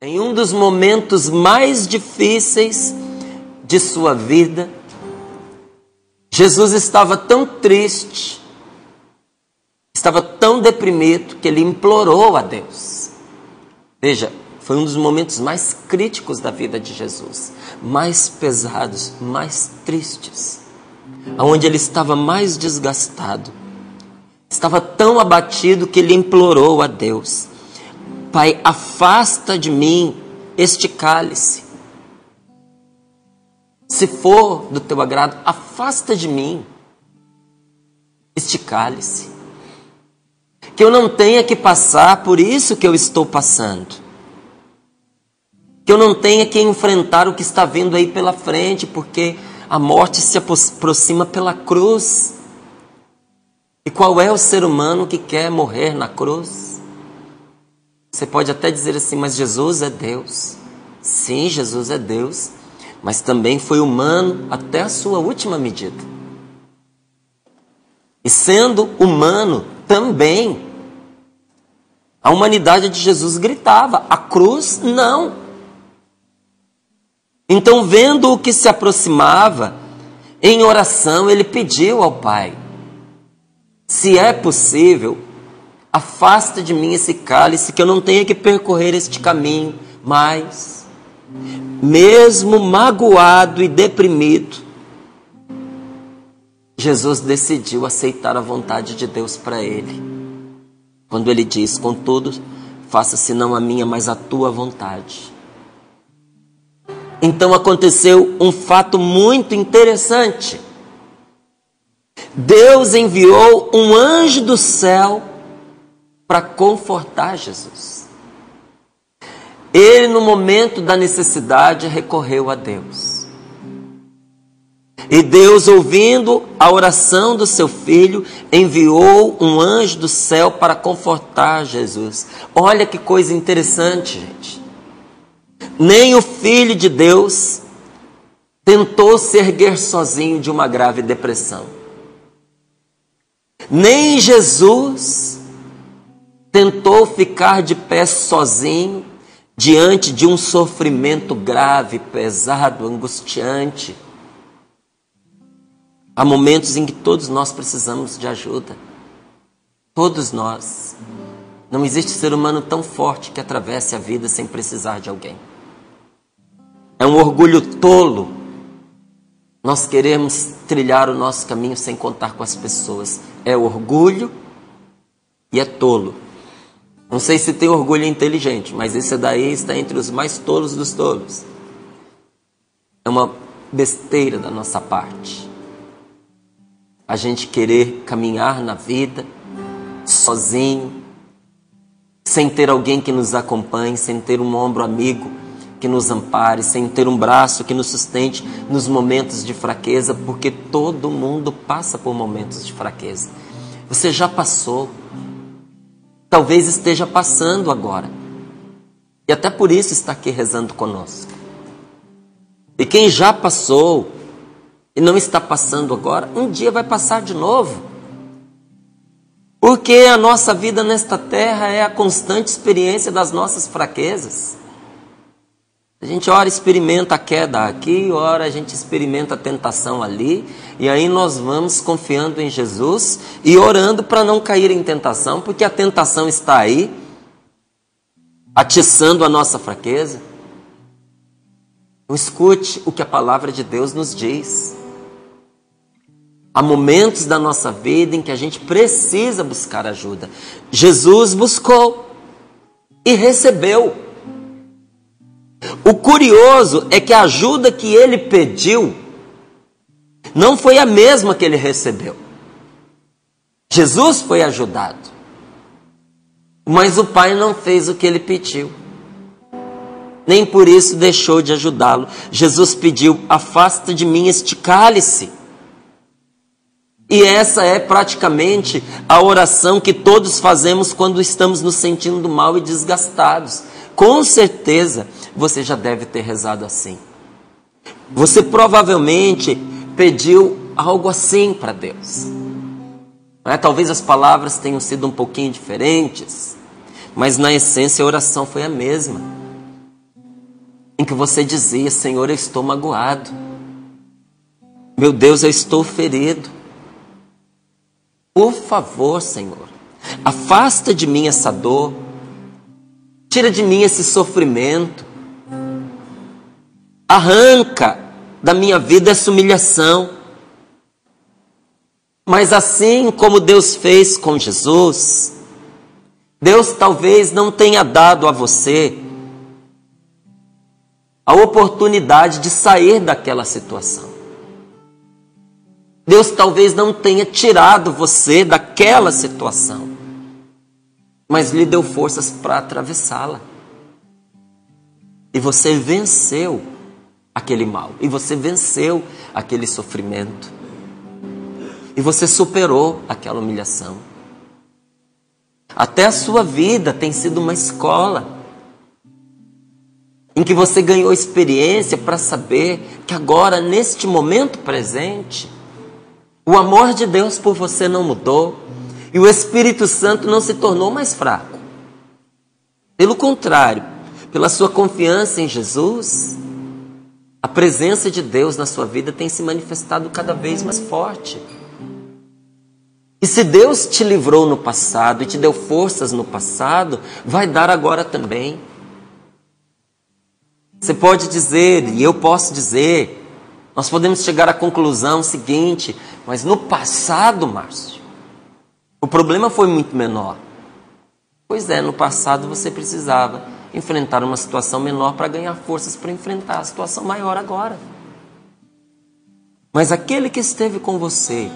em um dos momentos mais difíceis de sua vida, Jesus estava tão triste, estava tão deprimido que ele implorou a Deus. Veja, foi um dos momentos mais críticos da vida de Jesus, mais pesados, mais tristes, onde ele estava mais desgastado. Estava tão abatido que ele implorou a Deus: Pai, afasta de mim este cálice. Se for do teu agrado, afasta de mim este cálice. Que eu não tenha que passar por isso que eu estou passando. Que eu não tenha que enfrentar o que está vindo aí pela frente, porque a morte se aproxima pela cruz. E qual é o ser humano que quer morrer na cruz? Você pode até dizer assim, mas Jesus é Deus. Sim, Jesus é Deus, mas também foi humano até a sua última medida. E sendo humano também, a humanidade de Jesus gritava: a cruz não. Então, vendo o que se aproximava, em oração, ele pediu ao Pai: se é possível, afasta de mim esse cálice, que eu não tenha que percorrer este caminho mais. Mesmo magoado e deprimido, Jesus decidiu aceitar a vontade de Deus para ele. Quando ele diz: Contudo, faça-se não a minha, mas a tua vontade. Então aconteceu um fato muito interessante. Deus enviou um anjo do céu para confortar Jesus. Ele, no momento da necessidade, recorreu a Deus. E Deus, ouvindo a oração do seu filho, enviou um anjo do céu para confortar Jesus. Olha que coisa interessante, gente. Nem o filho de Deus tentou se erguer sozinho de uma grave depressão. Nem Jesus tentou ficar de pé sozinho diante de um sofrimento grave, pesado, angustiante. Há momentos em que todos nós precisamos de ajuda. Todos nós. Não existe ser humano tão forte que atravesse a vida sem precisar de alguém. É um orgulho tolo nós queremos trilhar o nosso caminho sem contar com as pessoas. É orgulho e é tolo. Não sei se tem orgulho inteligente, mas esse daí está entre os mais tolos dos tolos. É uma besteira da nossa parte. A gente querer caminhar na vida sozinho, sem ter alguém que nos acompanhe, sem ter um ombro amigo que nos ampare, sem ter um braço que nos sustente nos momentos de fraqueza, porque todo mundo passa por momentos de fraqueza. Você já passou, talvez esteja passando agora. E até por isso está aqui rezando conosco. E quem já passou e não está passando agora, um dia vai passar de novo. Porque a nossa vida nesta terra é a constante experiência das nossas fraquezas. A gente ora experimenta a queda aqui, ora a gente experimenta a tentação ali, e aí nós vamos confiando em Jesus e orando para não cair em tentação, porque a tentação está aí, atiçando a nossa fraqueza. Então, escute o que a palavra de Deus nos diz. Há momentos da nossa vida em que a gente precisa buscar ajuda. Jesus buscou e recebeu. O curioso é que a ajuda que ele pediu não foi a mesma que ele recebeu. Jesus foi ajudado, mas o pai não fez o que ele pediu. Nem por isso deixou de ajudá-lo. Jesus pediu: afasta de mim este cálice. E essa é praticamente a oração que todos fazemos quando estamos nos sentindo mal e desgastados. Com certeza, você já deve ter rezado assim. Você provavelmente pediu algo assim para Deus. É? Talvez as palavras tenham sido um pouquinho diferentes, mas na essência a oração foi a mesma. em que você dizia: Senhor, eu estou magoado. Meu Deus, eu estou ferido. Por favor, Senhor, afasta de mim essa dor, tira de mim esse sofrimento, arranca da minha vida essa humilhação. Mas assim como Deus fez com Jesus, Deus talvez não tenha dado a você a oportunidade de sair daquela situação. Deus talvez não tenha tirado você daquela situação, mas lhe deu forças para atravessá-la. E você venceu aquele mal, e você venceu aquele sofrimento, e você superou aquela humilhação. Até a sua vida tem sido uma escola em que você ganhou experiência para saber que agora, neste momento presente, o amor de Deus por você não mudou e o Espírito Santo não se tornou mais fraco. Pelo contrário, pela sua confiança em Jesus, a presença de Deus na sua vida tem se manifestado cada vez mais forte. E se Deus te livrou no passado e te deu forças no passado, vai dar agora também. Você pode dizer, e eu posso dizer, nós podemos chegar à conclusão seguinte, mas no passado, Márcio, o problema foi muito menor. Pois é, no passado você precisava enfrentar uma situação menor para ganhar forças para enfrentar a situação maior agora. Mas aquele que esteve com você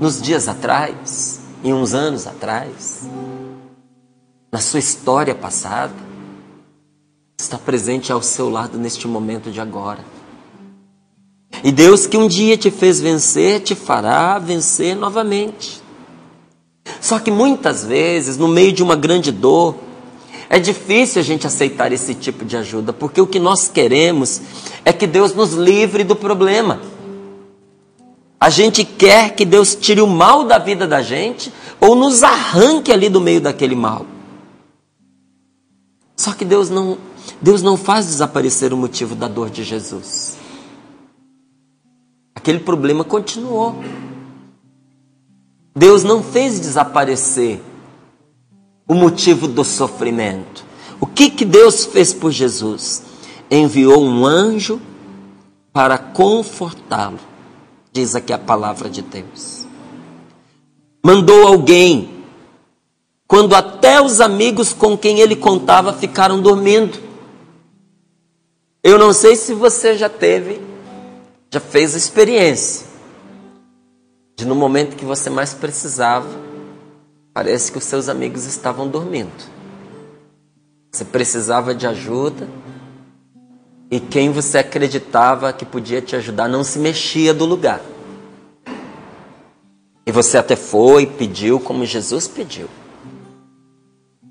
nos dias atrás, em uns anos atrás, na sua história passada, está presente ao seu lado neste momento de agora. E Deus que um dia te fez vencer, te fará vencer novamente. Só que muitas vezes, no meio de uma grande dor, é difícil a gente aceitar esse tipo de ajuda, porque o que nós queremos é que Deus nos livre do problema. A gente quer que Deus tire o mal da vida da gente ou nos arranque ali do meio daquele mal. Só que Deus não Deus não faz desaparecer o motivo da dor de Jesus. Aquele problema continuou. Deus não fez desaparecer o motivo do sofrimento. O que, que Deus fez por Jesus? Enviou um anjo para confortá-lo, diz aqui a palavra de Deus. Mandou alguém, quando até os amigos com quem ele contava ficaram dormindo. Eu não sei se você já teve, já fez a experiência de no momento que você mais precisava, parece que os seus amigos estavam dormindo. Você precisava de ajuda e quem você acreditava que podia te ajudar não se mexia do lugar. E você até foi, pediu como Jesus pediu.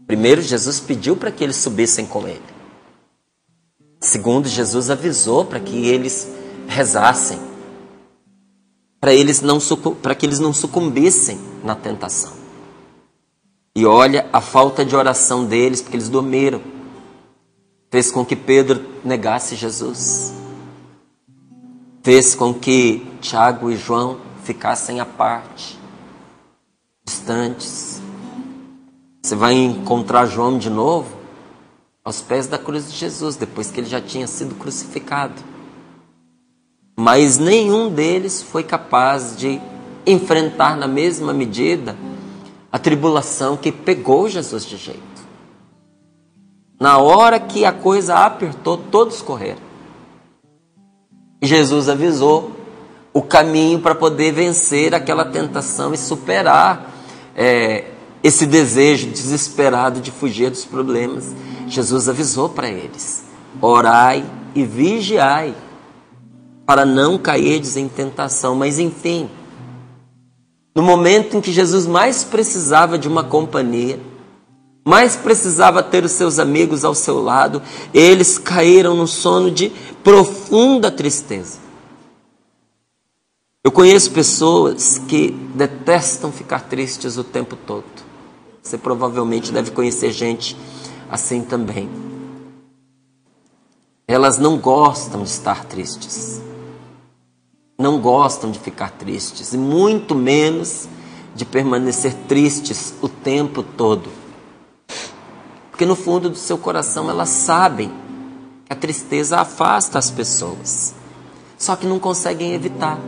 Primeiro, Jesus pediu para que eles subissem com ele. Segundo, Jesus avisou para que eles rezassem, para eles não para que eles não sucumbissem na tentação. E olha a falta de oração deles, porque eles dormiram, fez com que Pedro negasse Jesus, fez com que Tiago e João ficassem à parte, distantes. Você vai encontrar João de novo, aos pés da cruz de Jesus, depois que ele já tinha sido crucificado. Mas nenhum deles foi capaz de enfrentar na mesma medida a tribulação que pegou Jesus de jeito. Na hora que a coisa apertou, todos correram. Jesus avisou o caminho para poder vencer aquela tentação e superar é, esse desejo desesperado de fugir dos problemas. Jesus avisou para eles: orai e vigiai, para não cairdes em tentação. Mas enfim, no momento em que Jesus mais precisava de uma companhia, mais precisava ter os seus amigos ao seu lado, eles caíram no sono de profunda tristeza. Eu conheço pessoas que detestam ficar tristes o tempo todo. Você provavelmente deve conhecer gente assim também. elas não gostam de estar tristes. Não gostam de ficar tristes, e muito menos de permanecer tristes o tempo todo. Porque no fundo do seu coração elas sabem que a tristeza afasta as pessoas, só que não conseguem evitar.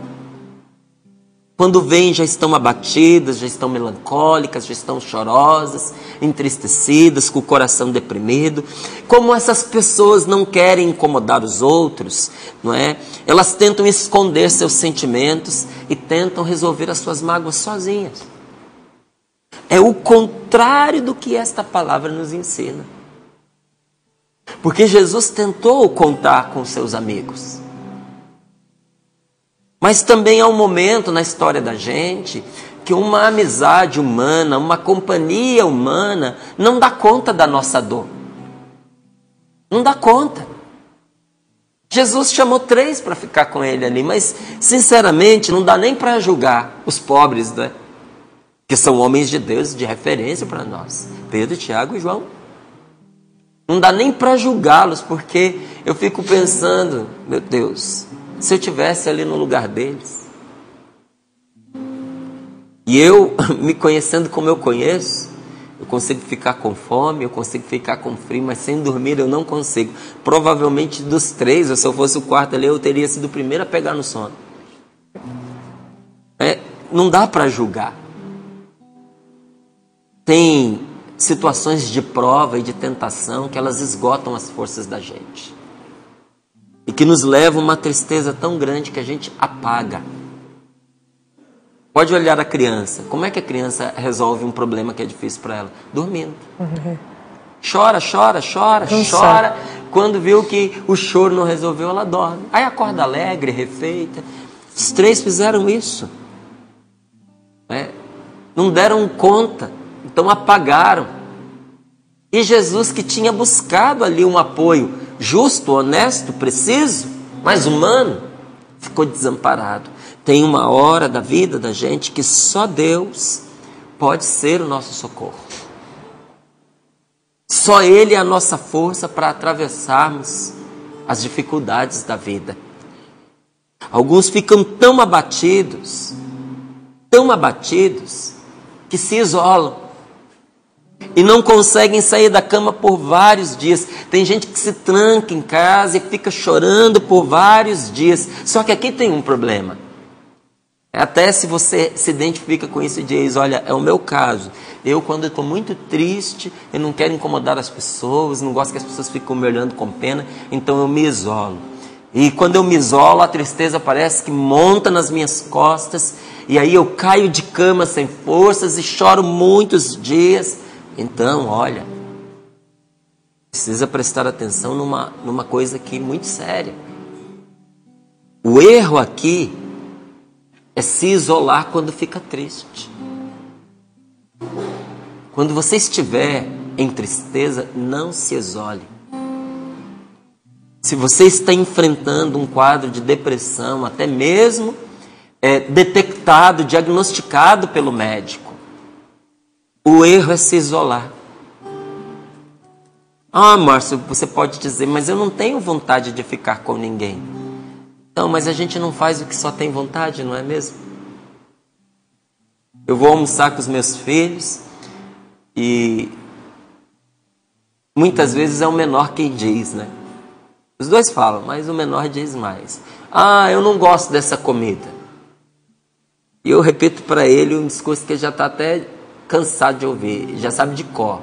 Quando vêm, já estão abatidas, já estão melancólicas, já estão chorosas, entristecidas, com o coração deprimido. Como essas pessoas não querem incomodar os outros, não é? Elas tentam esconder seus sentimentos e tentam resolver as suas mágoas sozinhas. É o contrário do que esta palavra nos ensina. Porque Jesus tentou contar com seus amigos. Mas também há um momento na história da gente que uma amizade humana, uma companhia humana, não dá conta da nossa dor. Não dá conta. Jesus chamou três para ficar com ele ali, mas sinceramente não dá nem para julgar os pobres, né? Que são homens de Deus de referência para nós: Pedro, Tiago e João. Não dá nem para julgá-los, porque eu fico pensando, meu Deus, se eu tivesse ali no lugar deles. E eu, me conhecendo como eu conheço, eu consigo ficar com fome, eu consigo ficar com frio, mas sem dormir eu não consigo. Provavelmente dos três, ou se eu fosse o quarto ali, eu teria sido o primeiro a pegar no sono. É, não dá para julgar. Tem situações de prova e de tentação que elas esgotam as forças da gente e que nos leva a uma tristeza tão grande que a gente apaga. Pode olhar a criança. Como é que a criança resolve um problema que é difícil para ela? Dormindo. Uhum. Chora, chora, chora, chora. Quando viu que o choro não resolveu, ela dorme. Aí acorda alegre, refeita. Os três fizeram isso. É. Não deram conta. Então apagaram. E Jesus, que tinha buscado ali um apoio justo, honesto, preciso, mas humano, ficou desamparado. Tem uma hora da vida da gente que só Deus pode ser o nosso socorro. Só Ele é a nossa força para atravessarmos as dificuldades da vida. Alguns ficam tão abatidos, tão abatidos, que se isolam e não conseguem sair da cama por vários dias. Tem gente que se tranca em casa e fica chorando por vários dias. Só que aqui tem um problema. Até se você se identifica com isso e diz: Olha, é o meu caso. Eu, quando estou muito triste, eu não quero incomodar as pessoas, não gosto que as pessoas fiquem me olhando com pena, então eu me isolo. E quando eu me isolo, a tristeza parece que monta nas minhas costas, e aí eu caio de cama sem forças e choro muitos dias. Então, olha, precisa prestar atenção numa, numa coisa aqui muito séria. O erro aqui é se isolar quando fica triste. Quando você estiver em tristeza, não se isole. Se você está enfrentando um quadro de depressão, até mesmo é, detectado, diagnosticado pelo médico, o erro é se isolar. Ah, Márcio, você pode dizer, mas eu não tenho vontade de ficar com ninguém. Não, mas a gente não faz o que só tem vontade, não é mesmo? Eu vou almoçar com os meus filhos e muitas vezes é o menor quem diz, né? Os dois falam, mas o menor diz mais. Ah, eu não gosto dessa comida. E eu repito para ele um discurso que já está até cansado de ouvir, já sabe de cor.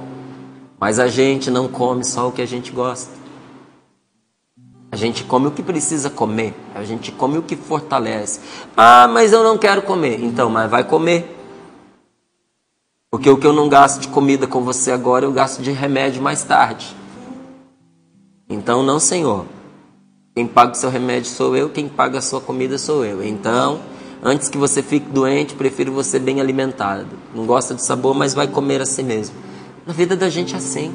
Mas a gente não come só o que a gente gosta. A gente come o que precisa comer. A gente come o que fortalece. Ah, mas eu não quero comer. Então, mas vai comer. Porque o que eu não gasto de comida com você agora, eu gasto de remédio mais tarde. Então, não, Senhor. Quem paga o seu remédio sou eu, quem paga a sua comida sou eu. Então, Antes que você fique doente, prefiro você bem alimentado. Não gosta de sabor, mas vai comer a si mesmo. Na vida da gente é assim.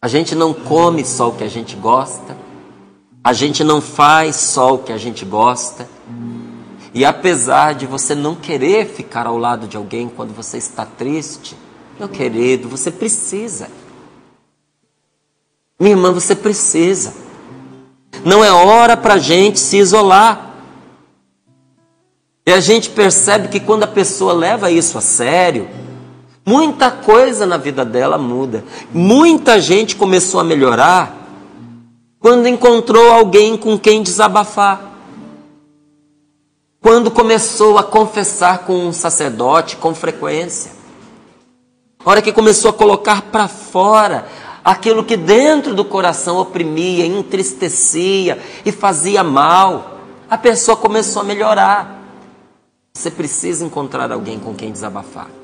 A gente não come só o que a gente gosta. A gente não faz só o que a gente gosta. E apesar de você não querer ficar ao lado de alguém quando você está triste, meu querido, você precisa. Minha irmã, você precisa. Não é hora para a gente se isolar. E a gente percebe que quando a pessoa leva isso a sério, muita coisa na vida dela muda. Muita gente começou a melhorar quando encontrou alguém com quem desabafar. Quando começou a confessar com um sacerdote com frequência. A hora que começou a colocar para fora aquilo que dentro do coração oprimia, entristecia e fazia mal, a pessoa começou a melhorar. Você precisa encontrar alguém com quem desabafar.